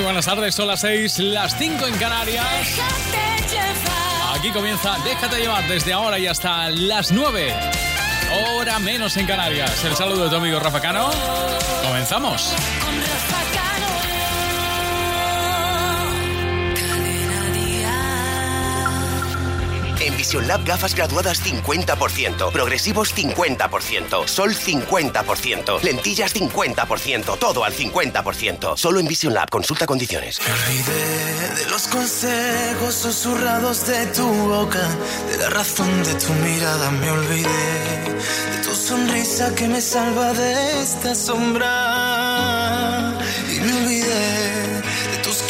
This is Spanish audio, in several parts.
Muy buenas tardes, son las 6, las 5 en Canarias. Aquí comienza Déjate llevar desde ahora y hasta las 9. Hora menos en Canarias. El saludo de tu amigo Rafa Cano. Comenzamos. Vision Lab gafas graduadas 50%, progresivos 50%, sol 50%, lentillas 50%, todo al 50%. Solo en Vision Lab, consulta condiciones. Me olvidé de los consejos susurrados de tu boca, de la razón de tu mirada me olvidé, de tu sonrisa que me salva de esta sombra.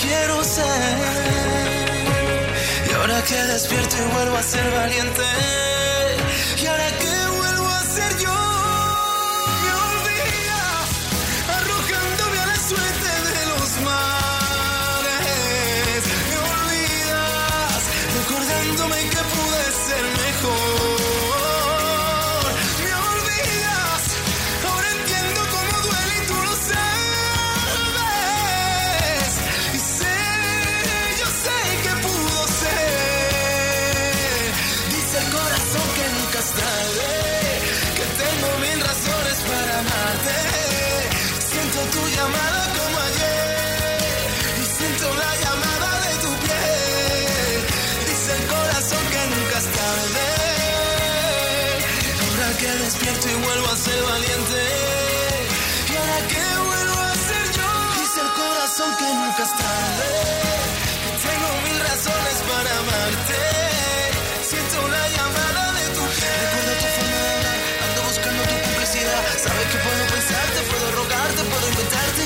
quiero ser. Y ahora que despierto y vuelvo a ser valiente,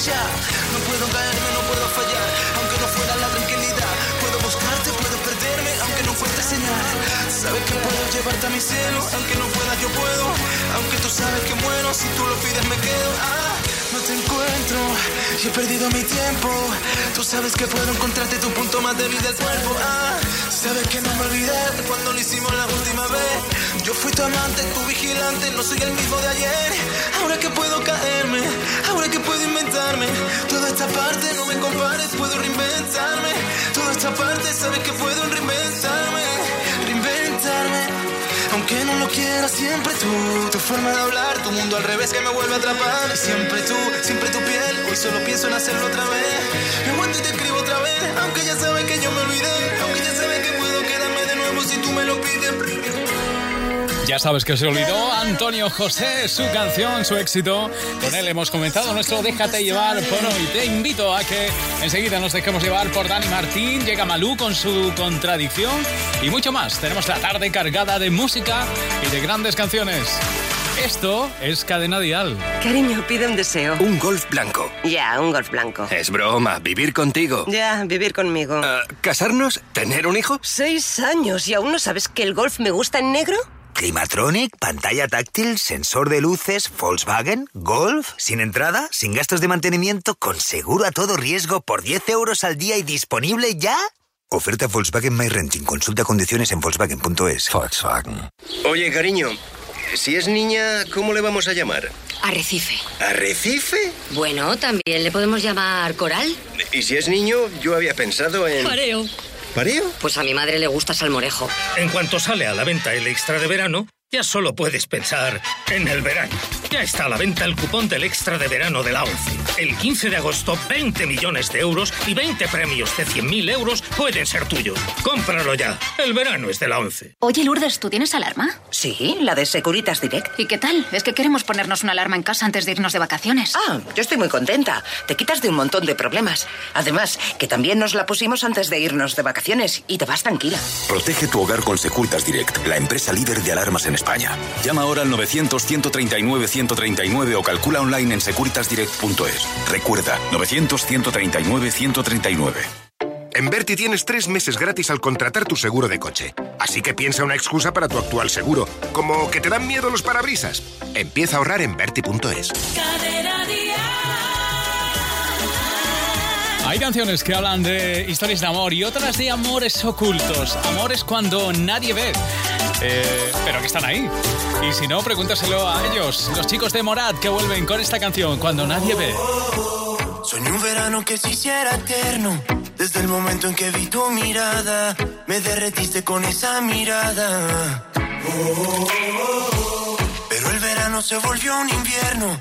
No puedo caerme, no puedo fallar. Aunque no fuera la tranquilidad. Puedo buscarte, puedo perderme, aunque no fuerte señal. Sabes que puedo llevarte a mi cielo. Aunque no pueda, yo puedo. Aunque tú sabes que muero, si tú lo pides, me quedo. Ah, no te encuentro y he perdido mi tiempo. Tú sabes que puedo encontrarte tu punto más débil del cuerpo. Ah, sabes que no me olvidé cuando lo hicimos la última vez. Yo fui tu amante, tu vigilante, no soy el mismo de ayer. Ahora que puedo caerme, ahora que puedo inventarme. Esta parte no me compares, puedo reinventarme. Toda esta parte sabes que puedo reinventarme, reinventarme. Aunque no lo quiera, siempre tú. Tu forma de hablar, tu mundo al revés que me vuelve a atrapar. Siempre tú, siempre tu piel. Hoy solo pienso en hacerlo otra vez. Me aguanto y te escribo otra vez. Aunque ya sabes que yo me olvidé. Aunque ya sabes que puedo quedarme de nuevo si tú me lo pides. Ya sabes que se olvidó Antonio José, su canción, su éxito. Con él hemos comenzado nuestro Déjate llevar por hoy. Te invito a que enseguida nos dejemos llevar por Dani Martín. Llega Malú con su contradicción y mucho más. Tenemos la tarde cargada de música y de grandes canciones. Esto es Cadena Dial. Cariño, pide un deseo. Un golf blanco. Ya, un golf blanco. Es broma, vivir contigo. Ya, vivir conmigo. Ah, ¿Casarnos? ¿Tener un hijo? Seis años y aún no sabes que el golf me gusta en negro. Climatronic, pantalla táctil, sensor de luces, Volkswagen, Golf, sin entrada, sin gastos de mantenimiento, con seguro a todo riesgo por 10 euros al día y disponible ya. Oferta Volkswagen My Renting. Consulta condiciones en Volkswagen.es. Volkswagen. Oye, cariño, Si es niña, ¿cómo le vamos a llamar? Arrecife. ¿Arrecife? Bueno, también le podemos llamar coral. Y si es niño, yo había pensado en... Mareo. ¿Pareo? Pues a mi madre le gusta salmorejo. En cuanto sale a la venta el extra de verano, ya solo puedes pensar en el verano. Ya está a la venta el cupón del extra de verano de la ONCE. El 15 de agosto, 20 millones de euros y 20 premios de 100.000 euros pueden ser tuyos. Cómpralo ya. El verano es de la ONCE. Oye, Lourdes, ¿tú tienes alarma? Sí, la de Securitas Direct. ¿Y qué tal? Es que queremos ponernos una alarma en casa antes de irnos de vacaciones. Ah, yo estoy muy contenta. Te quitas de un montón de problemas. Además, que también nos la pusimos antes de irnos de vacaciones y te vas tranquila. Protege tu hogar con Securitas Direct, la empresa líder de alarmas en España. Llama ahora al 900-139-139 o calcula online en securitasdirect.es. Recuerda, 900-139-139. En Berti tienes tres meses gratis al contratar tu seguro de coche. Así que piensa una excusa para tu actual seguro, como que te dan miedo los parabrisas. Empieza a ahorrar en Berti.es. Hay canciones que hablan de historias de amor y otras de amores ocultos. Amores cuando nadie ve. Eh, pero que están ahí. Y si no, pregúntaselo a ellos, los chicos de Morad que vuelven con esta canción, Cuando nadie ve. Soñé un verano que se hiciera eterno. Desde el momento en que vi tu mirada, me derretiste con esa mirada. Pero el verano se volvió un invierno.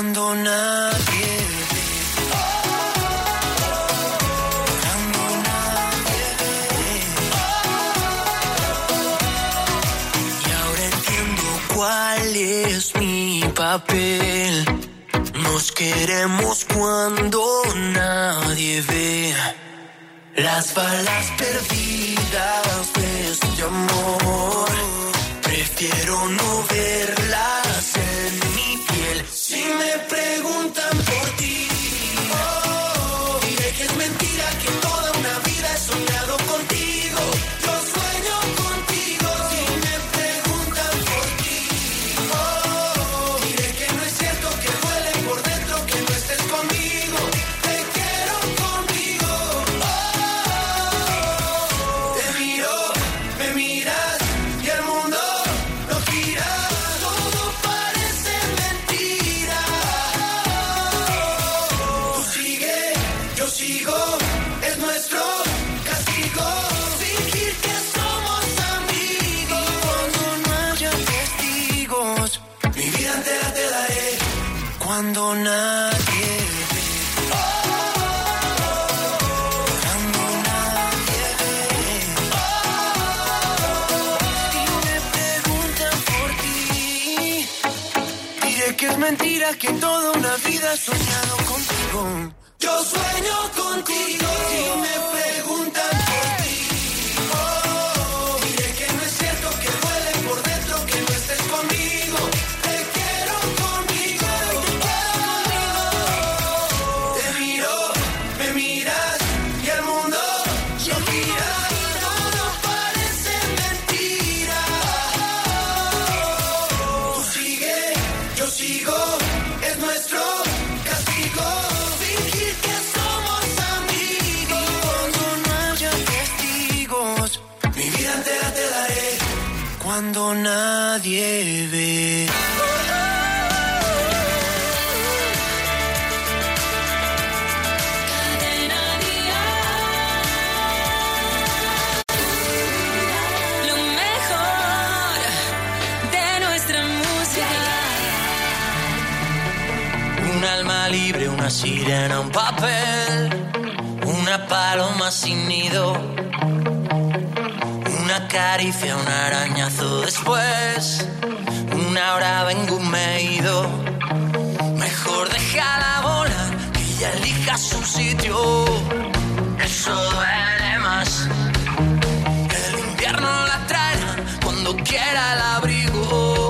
Cuando nadie ve. Cuando nadie ve. Y ahora entiendo cuál es mi papel. Nos queremos cuando nadie ve. Las balas perdidas de este amor. Prefiero no verlas. Si me preguntan por ti, soñado contigo. Yo sueño contigo. Si me Lo mejor de nuestra música, un alma libre, una sirena, un papel, una paloma sin nido caricia, un arañazo después, una hora vengo un. Mejor déjala volar, que ella elija su sitio. Eso duele más. El invierno la traerá cuando quiera el abrigo.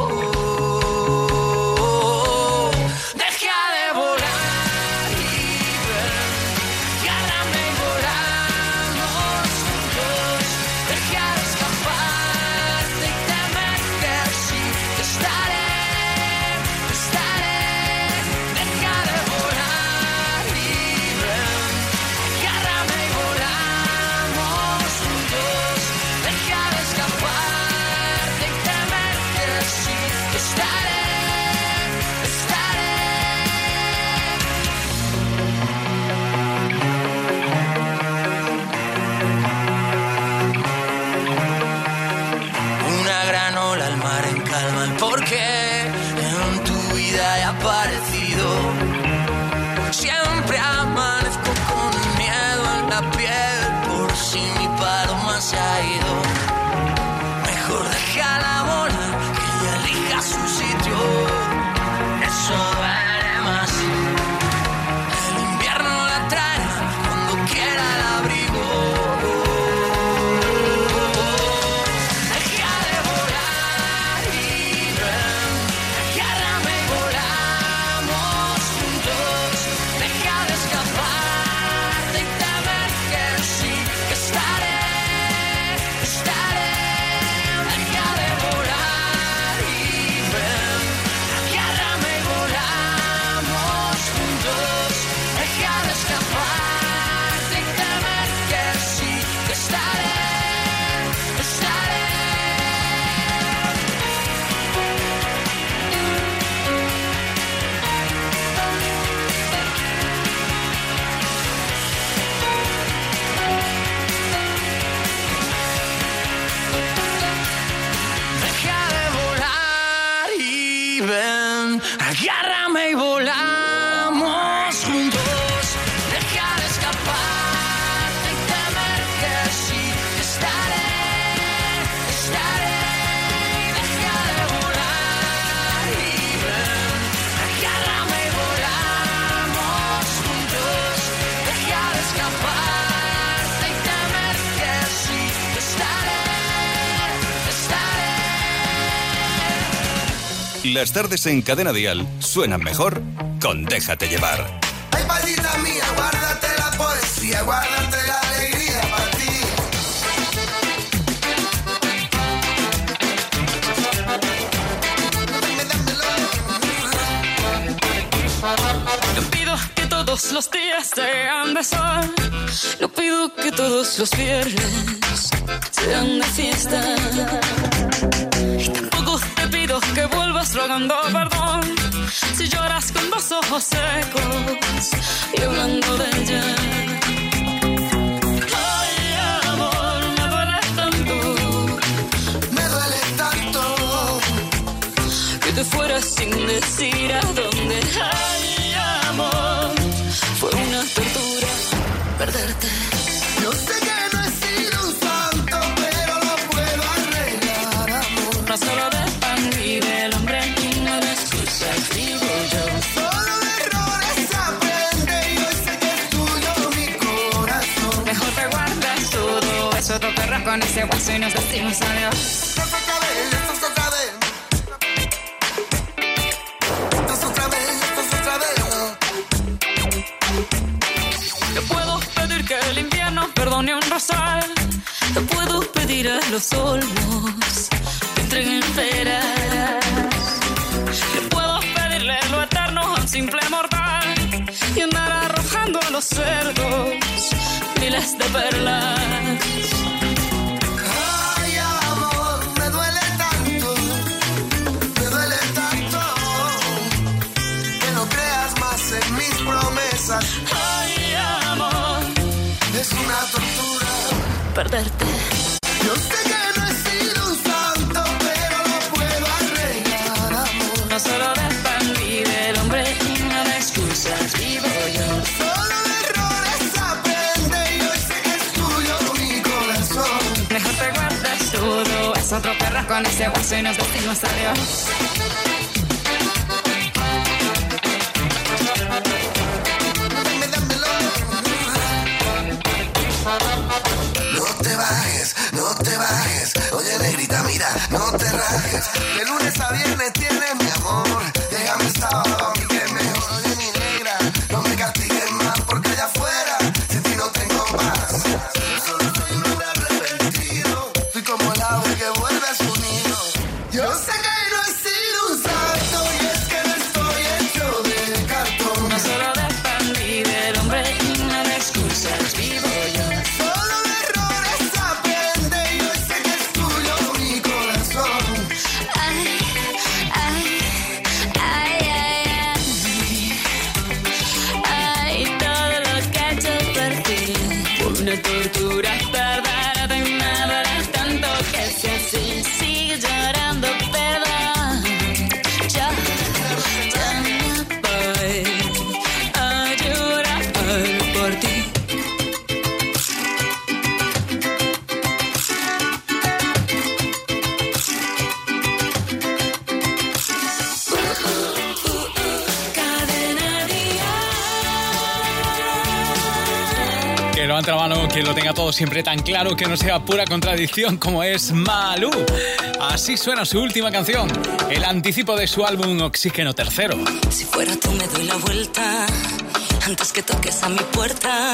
Las tardes en Cadena Dial suenan mejor con Déjate llevar. Ay, maldita mía, guárdate la poesía, guárdate la alegría para ti. No pido que todos los días sean de sol. No pido que todos los viernes sean de fiesta. Te pido que vuelvas rogando perdón. Si lloras con dos ojos secos y hablando de ella. Ay, amor, me duele tanto. Me duele tanto. que te fueras sin decir a dónde. Y nos decimos adiós. Esto es otra vez, esto es otra vez. Esto es otra vez, esto es otra vez. Te puedo pedir que el invierno perdone un rosal. Te puedo pedir a los olmos que entreguen peras. Te puedo pedirle lo eterno a un simple mortal y andar arrojando a los cerdos miles de perlas. perderte. Yo sé que no he sido un santo, pero lo puedo arreglar, amor. No solo de pan vive el hombre y no de excusas vivo yo. Solo de errores aprende y hoy sé que es tuyo mi corazón. Mejor te guardas todo, es otro perro con ese hueso y nos decimos adiós. De lunes a viernes. siempre tan claro que no sea pura contradicción como es Malú. Así suena su última canción, el anticipo de su álbum Oxígeno Tercero. Si fuera tú me doy la vuelta, antes que toques a mi puerta,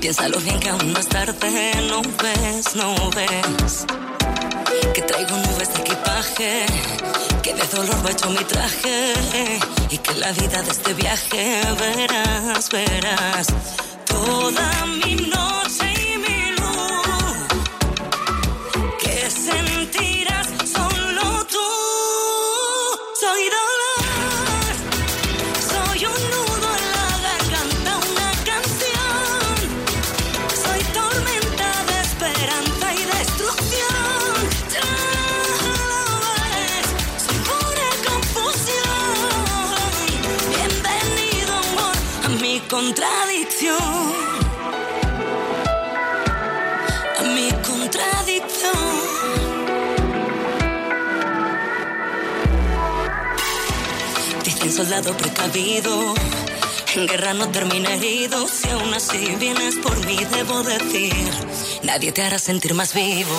piénsalo bien que aún no es tarde, no ves, no ves. Que traigo nubes de equipaje, que de dolor va hecho mi traje, y que la vida de este viaje verás, verás toda mi noche. contradicción. A mi contradicción. Dicen soldado precavido. En guerra no termina herido, si aún así vienes por mí, debo decir, nadie te hará sentir más vivo.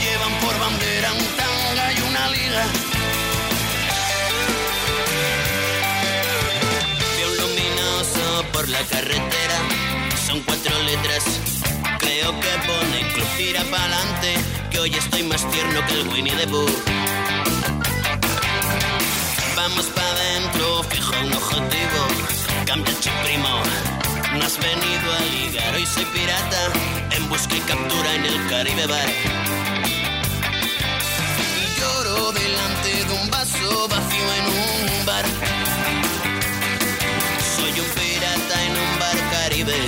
Llevan por bandera un tanga y una liga. Veo luminoso por la carretera, son cuatro letras. Creo que pone club tira pa'lante, que hoy estoy más tierno que el Winnie the Pooh. Vamos pa' dentro, fijo un objetivo, cambia chip primo. No has venido a ligar, hoy soy pirata, en busca y captura en el Caribe Bar. Delante de un vaso vacío en un bar. Soy un pirata en un bar caribe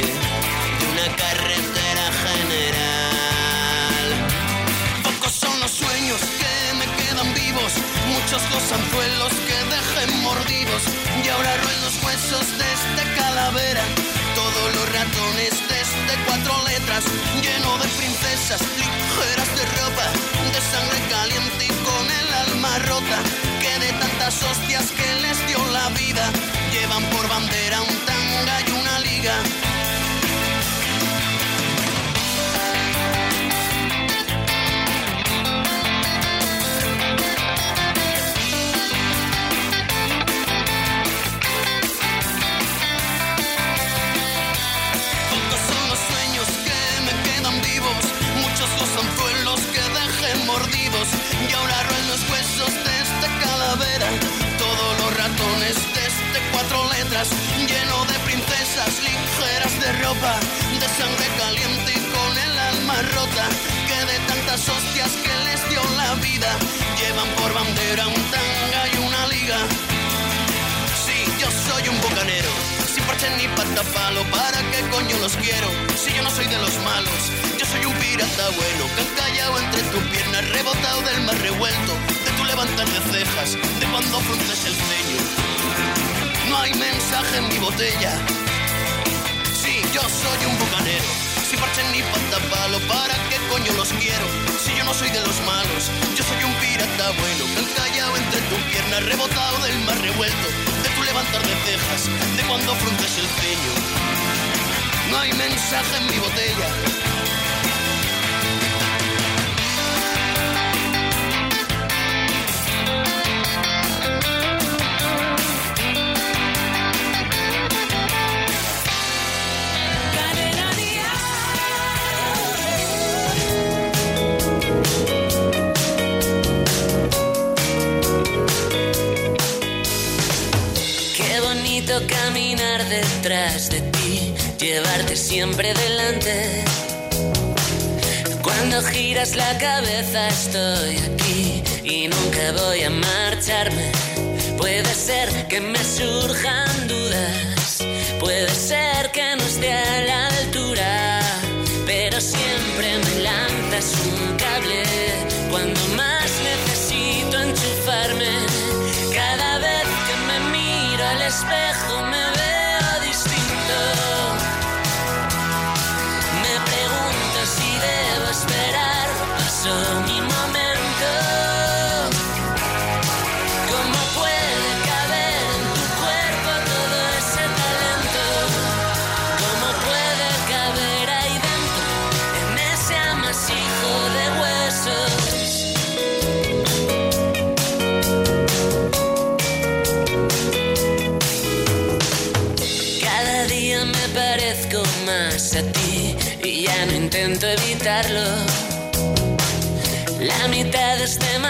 de una carretera general. Pocos son los sueños que me quedan vivos, muchos los anzuelos que dejé mordidos y ahora roen los huesos de este calavera. Todos los ratones de este cuatro letras, lleno de princesas ligeras de ropa, de sangre caliente y con el rota, que de tantas hostias que les dio la vida, llevan por bandera un tanga y una liga. Los anzuelos que dejé mordidos Todos los ratones de este cuatro letras, lleno de princesas ligeras de ropa, de sangre caliente y con el alma rota, que de tantas hostias que les dio la vida, llevan por bandera un tanga y una liga. Sí, yo soy un bucanero, sin parche ni patapalo, ¿para qué coño los quiero? Si yo no soy de los malos, yo soy un pirata bueno, que han callado entre tus piernas, rebotado del mar revuelto, de cuando frunces el ceño. No hay mensaje en mi botella. Sí, yo soy un bucanero, sin parche ni patapalo, ¿para qué coño los quiero? Si yo no soy de los malos, yo soy un pirata bueno, que han callado entre tus piernas, rebotado del mar revuelto, de tu levantar de cejas, de cuando frunces el ceño. No hay mensaje en mi botella. Caminar detrás de ti, llevarte siempre delante. Cuando giras la cabeza estoy aquí y nunca voy a marcharme. Puede ser que me surjan dudas, puede ser que no esté a la altura, pero siempre me lanzas un cable cuando más necesito enchufarme. Cada vez que me miro al espejo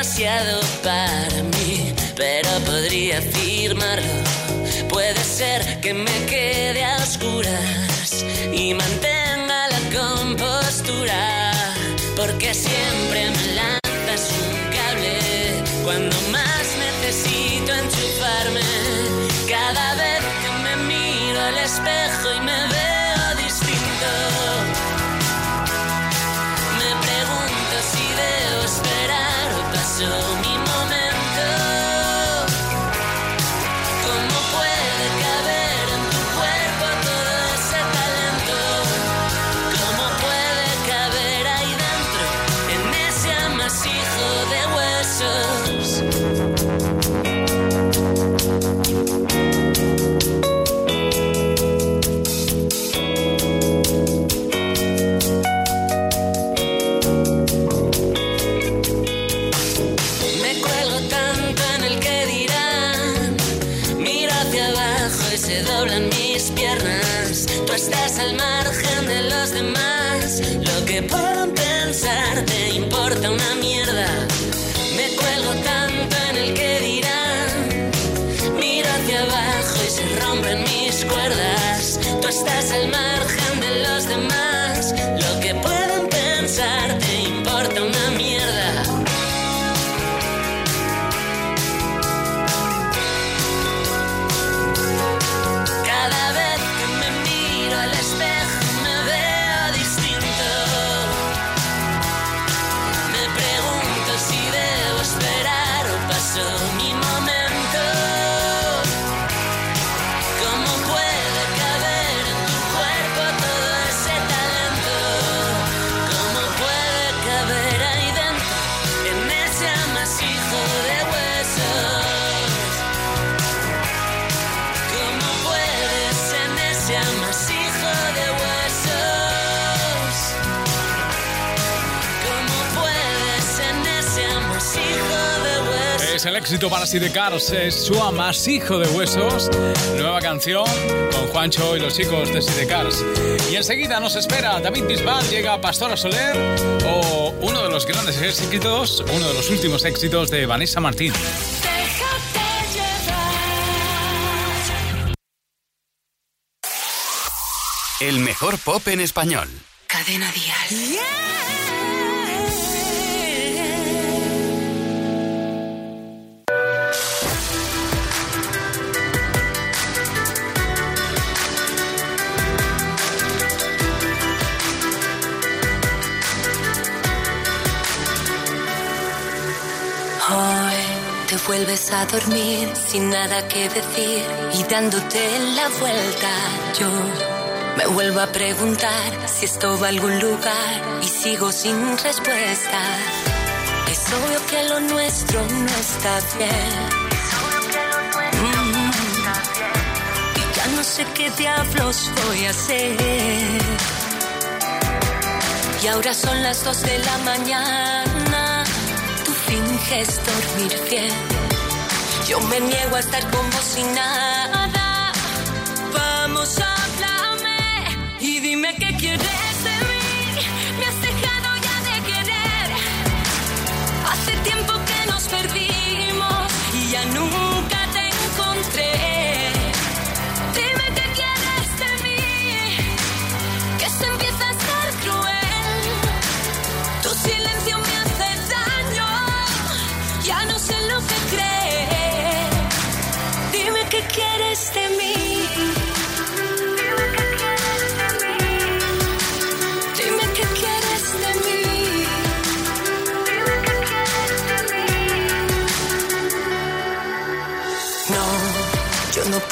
demasiado para mí, pero podría afirmarlo. Puede ser que me quede a oscuras y mantenga la compostura, porque siempre Para Sidecars, es su amasijo de huesos. Nueva canción con Juancho y los chicos de Sidecars. Y enseguida nos espera David Bisbal, llega Pastora Soler o uno de los grandes éxitos, uno de los últimos éxitos de Vanessa Martín. El mejor pop en español. Cadena Dial. Hoy vuelves a dormir sin nada que decir y dándote la vuelta. Yo me vuelvo a preguntar si esto va a algún lugar y sigo sin respuesta. Es obvio que lo nuestro no está bien. Mm. Y ya no sé qué diablos voy a hacer. Y ahora son las dos de la mañana. Tú finges dormir bien. Yo me niego a estar con vos sin nada. Vamos, háblame y dime qué quieres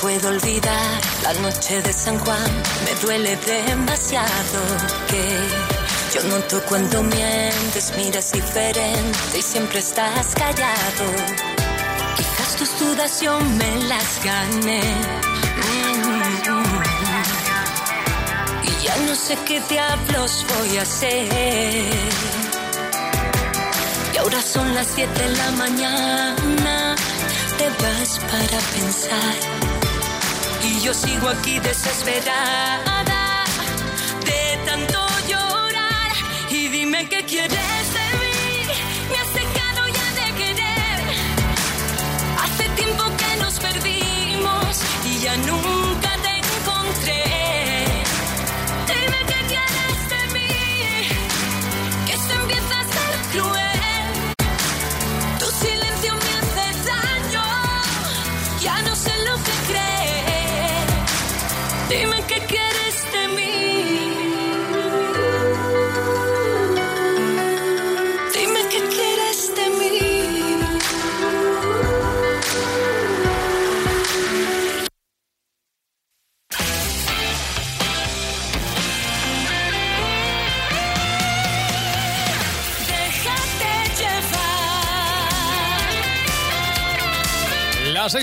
puedo olvidar la noche de San Juan. Me duele demasiado que yo noto cuando mientes, miras diferente y siempre estás callado. Quizás tus dudas yo me las gané. Y ya no sé qué diablos voy a hacer. Y ahora son las 7 de la mañana. Te vas para pensar. Y yo sigo aquí desesperada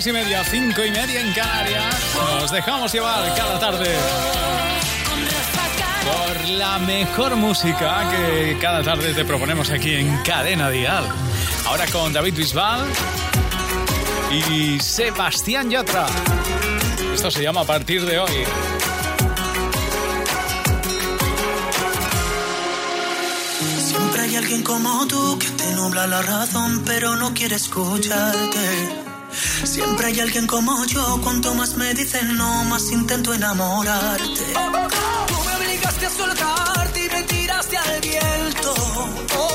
y media, cinco y media en Canarias. Nos dejamos llevar cada tarde por la mejor música que cada tarde te proponemos aquí en Cadena Dial. Ahora con David Bisbal y Sebastián Yatra. Esto se llama a partir de hoy. Siempre hay alguien como tú que te nubla la razón, pero no quiere escucharte. Siempre hay alguien como yo, cuanto más me dicen no, más intento enamorarte. Tú me obligaste a soltarte y me tiraste al viento.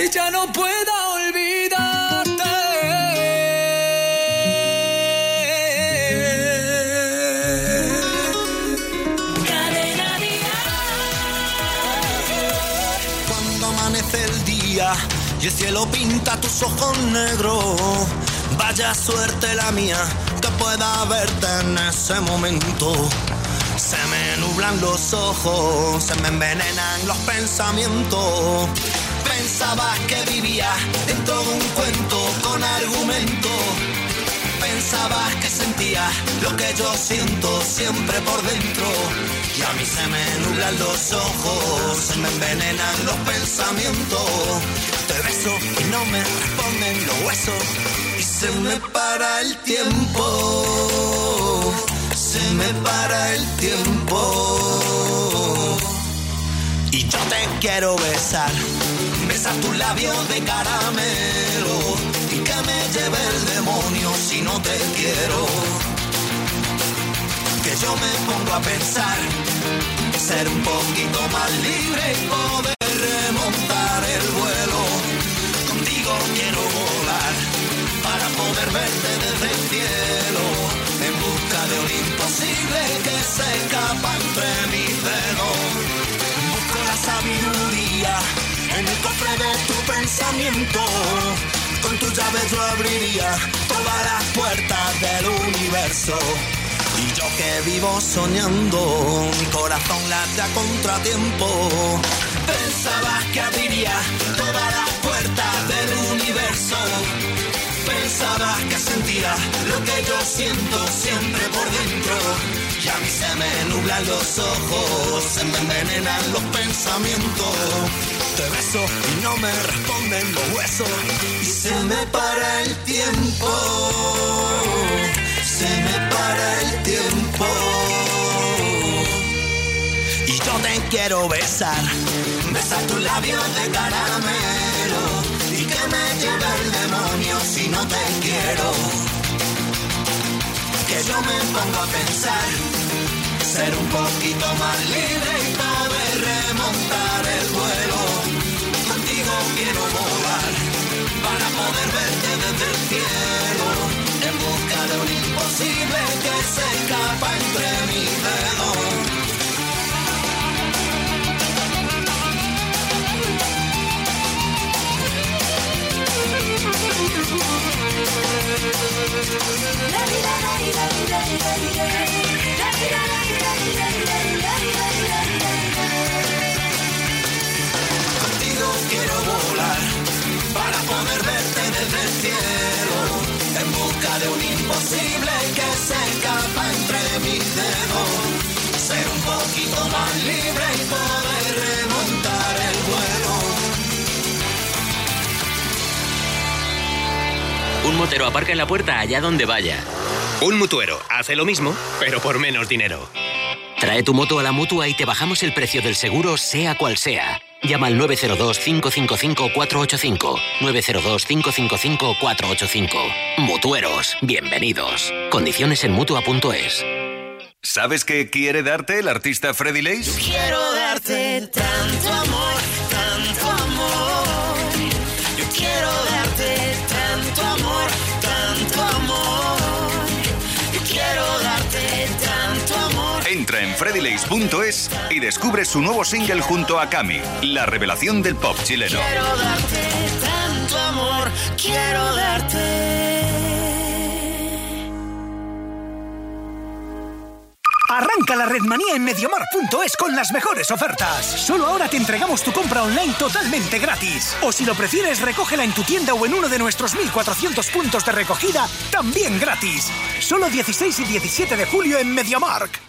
Y ya no pueda olvidarte. Cadena Cuando amanece el día y el cielo pinta tus ojos negros, vaya suerte la mía que pueda verte en ese momento. Se me nublan los ojos, se me envenenan los pensamientos. Pensabas que vivía dentro de un cuento con argumento. Pensabas que sentía lo que yo siento siempre por dentro. Y a mí se me nublan los ojos, se me envenenan los pensamientos. Te beso y no me responden los huesos. Y se me para el tiempo. Se me para el tiempo. Y yo te quiero besar, besar tus labios de caramelo y que me lleve el demonio si no te quiero. Que yo me pongo a pensar, ser un poquito más libre y poder remontar el vuelo. Contigo quiero volar para poder verte desde el cielo en busca de un imposible que se escapa entre mis dedos. Sabiduría en el cofre de tu pensamiento. Con tu llave yo abriría todas las puertas del universo. Y yo que vivo soñando, mi corazón late a contratiempo. Pensabas que abriría todas las puertas del universo. Pensabas que sentía lo que yo siento siempre por dentro. Y a mí se me nublan los ojos, se me envenenan los pensamientos. Te beso y no me responden los huesos. Y se me para el tiempo. Se me para el tiempo. Y yo te quiero besar, besar tus labios de caramelo me lleve el demonio si no te quiero. Que yo me pongo a pensar, ser un poquito más libre y poder remontar el vuelo. Contigo quiero volar para poder verte desde el cielo. En busca de un imposible que se escapa entre mis dedos. Contigo quiero volar para poder verte desde el cielo en busca de un imposible que se escapa entre mis dedos. Ser un poquito más libre y poder remontar el vuelo. Motero aparca en la puerta allá donde vaya. Un mutuero hace lo mismo, pero por menos dinero. Trae tu moto a la mutua y te bajamos el precio del seguro, sea cual sea. Llama al 902-555-485. 902-555-485. Mutueros, bienvenidos. Condiciones en mutua.es. ¿Sabes qué quiere darte el artista Freddy Lace? Quiero darte tanto amor, freddylace.es y descubre su nuevo single junto a Cami, la revelación del pop chileno. Quiero darte tanto amor, quiero darte. Arranca la redmanía en Mediamar.es con las mejores ofertas. Solo ahora te entregamos tu compra online totalmente gratis. O si lo prefieres, recógela en tu tienda o en uno de nuestros 1400 puntos de recogida, también gratis. Solo 16 y 17 de julio en Mediamark.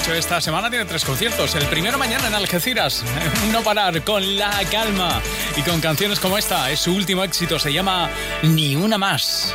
Hecho, esta semana tiene tres conciertos. El primero mañana en Algeciras. No parar, con la calma. Y con canciones como esta. Es su último éxito. Se llama Ni una más.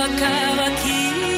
acaba aquí.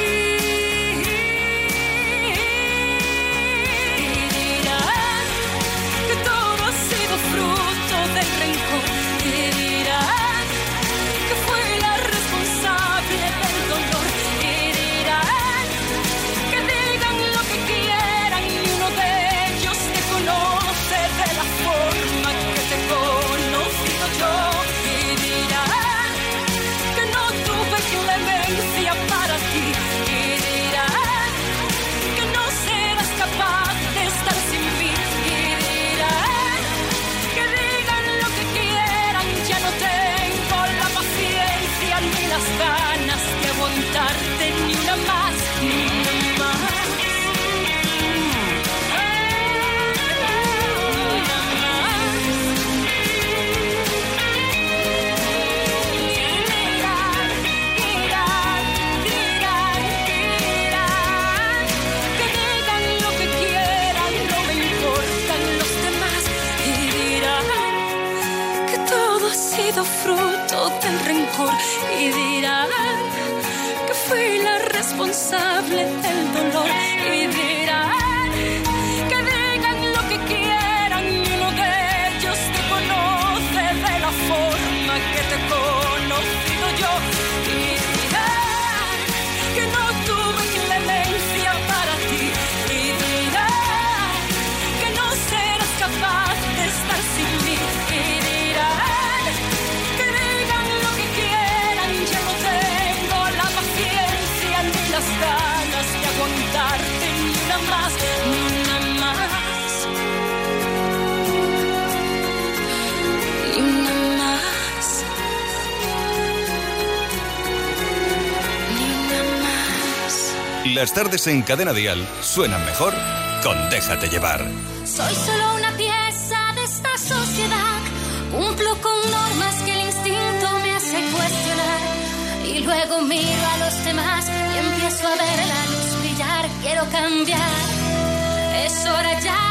Sido fruto del rencor. Y dirán que fui la responsable del dolor. Y dirán las tardes en Cadena Dial suenan mejor con Déjate llevar. Soy solo una pieza de esta sociedad. Cumplo con normas que el instinto me hace cuestionar. Y luego miro a los demás y empiezo a ver la luz brillar. Quiero cambiar. Es hora ya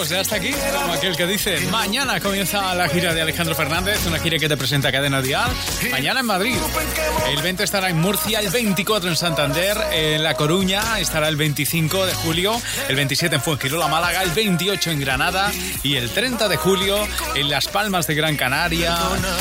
pues ya está aquí, como aquel que dice, mañana comienza la gira de Alejandro Fernández, una gira que te presenta Cadena Dial, mañana en Madrid, el 20 estará en Murcia, el 24 en Santander, en La Coruña estará el 25 de julio, el 27 en Fuengirola, Málaga, el 28 en Granada y el 30 de julio en Las Palmas de Gran Canaria,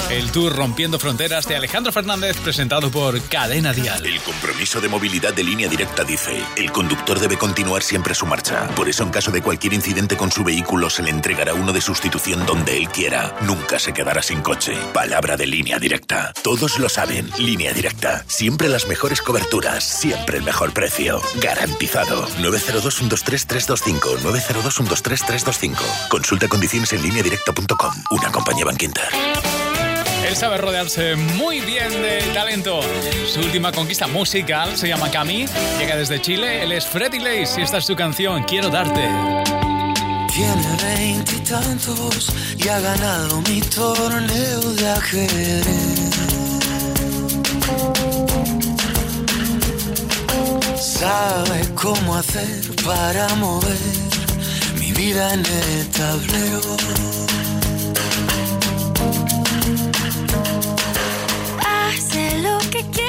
el tour Rompiendo Fronteras de Alejandro Fernández presentado por Cadena Dial. El compromiso de movilidad de línea directa dice, el conductor debe continuar siempre su marcha. Por eso, en caso de cualquier incidente con su vehículo, se le entregará uno de sustitución donde él quiera. Nunca se quedará sin coche. Palabra de línea directa. Todos lo saben. Línea directa. Siempre las mejores coberturas. Siempre el mejor precio. Garantizado. 902-123-325. 902-123-325. Consulta condiciones en línea directa.com. Una compañía Banquinter. Él sabe rodearse muy bien de talento. Su última conquista musical se llama Cami. Llega desde Chile. Él es Freddy Lace y esta es su canción Quiero darte. Tiene veintitantos y, ha ganado mi torneo de ajedrez. Sabe cómo hacer para mover mi vida en el tablero. Hace lo que quiere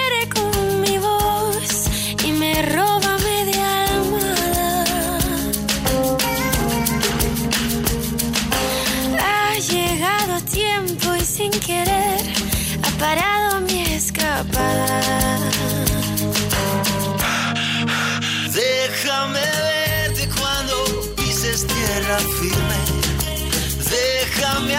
ha parado mi escapada. Déjame verte cuando pises tierra firme. Déjame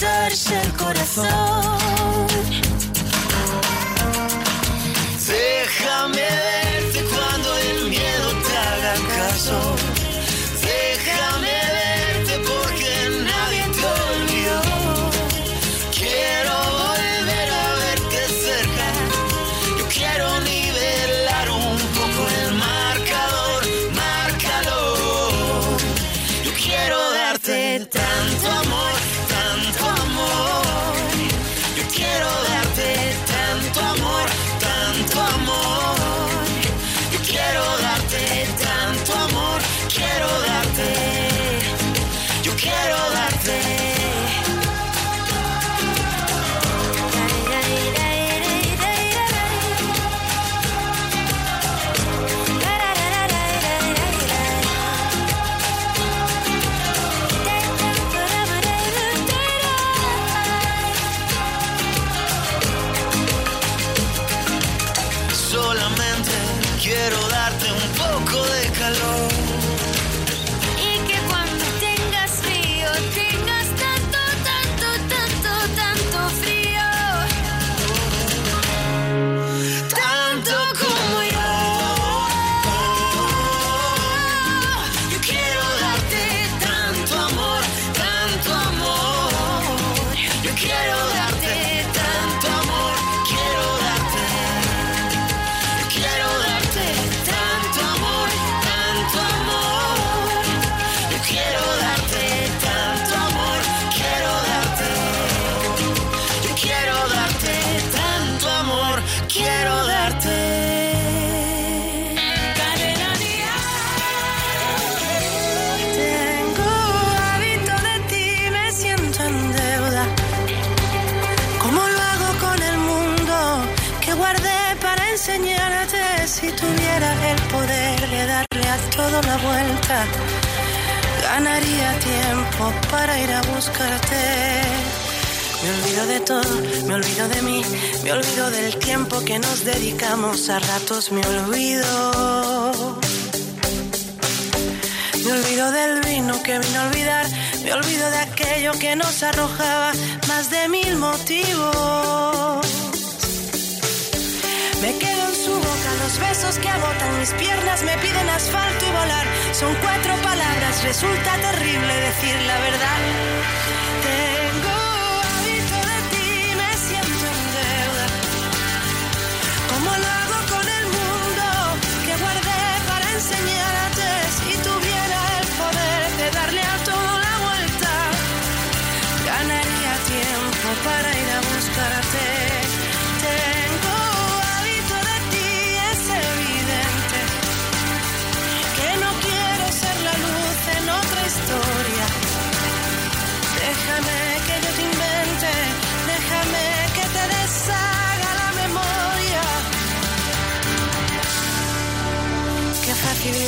torce el corazón. resulta terrible.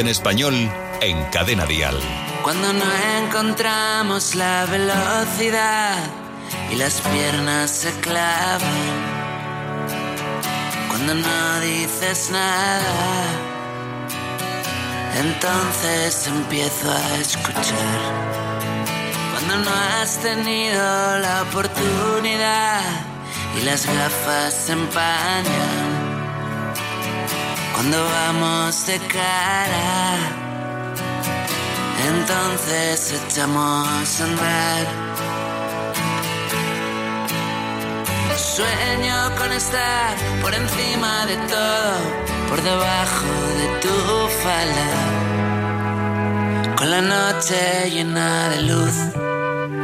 en español en Cadena Dial. Cuando no encontramos la velocidad y las piernas se clavan. Cuando no dices nada, entonces empiezo a escuchar. Cuando no has tenido la oportunidad y las gafas se empañan. Cuando vamos de cara entonces echamos a andar. Sueño con estar por encima de todo, por debajo de tu falda, con la noche llena de luz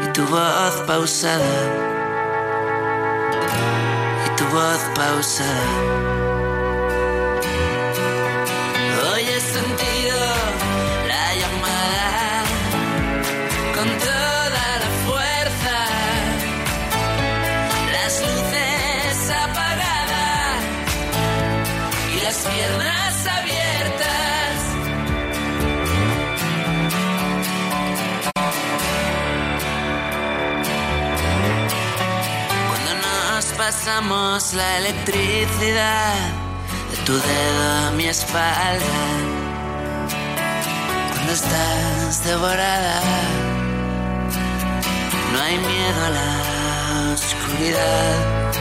y tu voz pausada, y tu voz pausada. Pasamos la electricidad de tu dedo a mi espalda cuando estás devorada. No hay miedo a la oscuridad.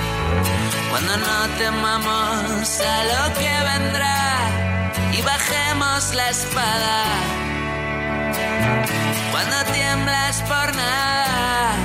Cuando no temamos a lo que vendrá y bajemos la espada. Cuando tiemblas por nada,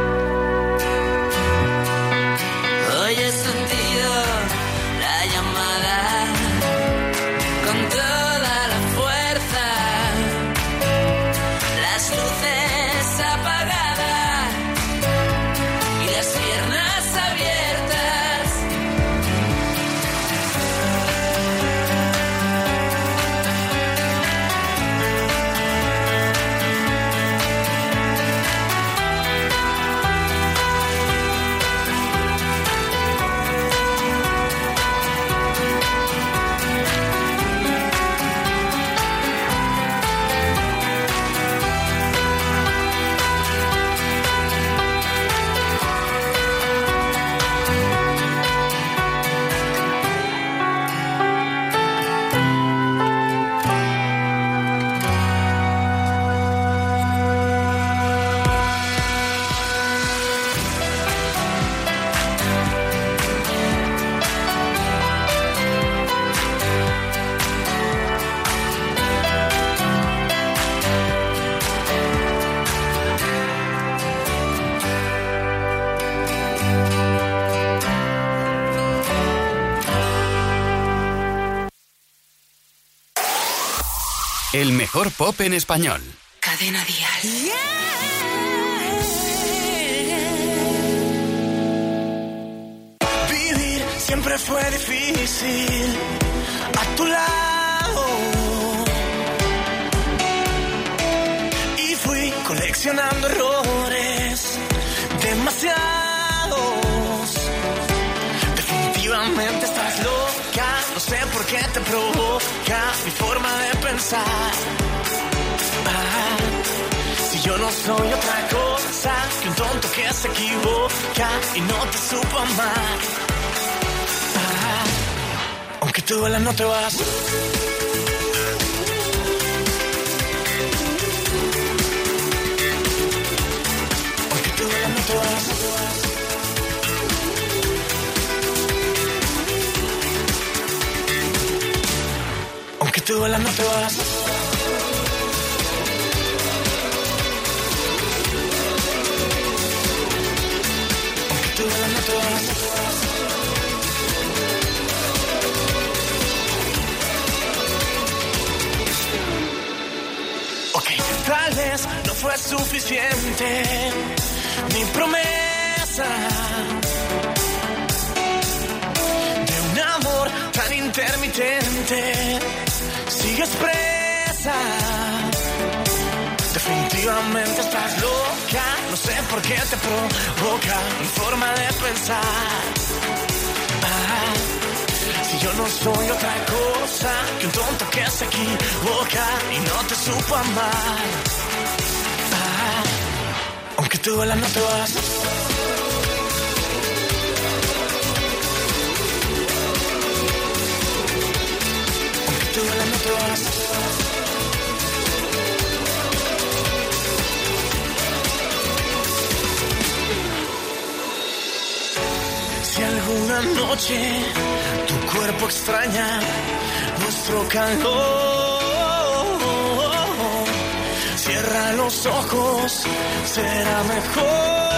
Pop en español. Cadena Dial. Vivir siempre fue difícil a tu lado. Y fui coleccionando errores demasiados. Definitivamente estás loca, lo sé por qué te provoca mi forma de pensar. Si yo no soy otra cosa que un tonto que se equivoca y no te supo amar. Ah, aunque te duela no te vas. Aunque te duela no te vas. Aunque te duela no te vas. Suficiente mi promesa de un amor tan intermitente. Sigues presa. Definitivamente estás loca. No sé por qué te provoca mi forma de pensar. Ah, si yo no soy otra cosa que un tonto que se equivoca y no te supo amar. Duela, no te vas. Si alguna noche tu cuerpo extraña nuestro calor, los ojos, será mejor.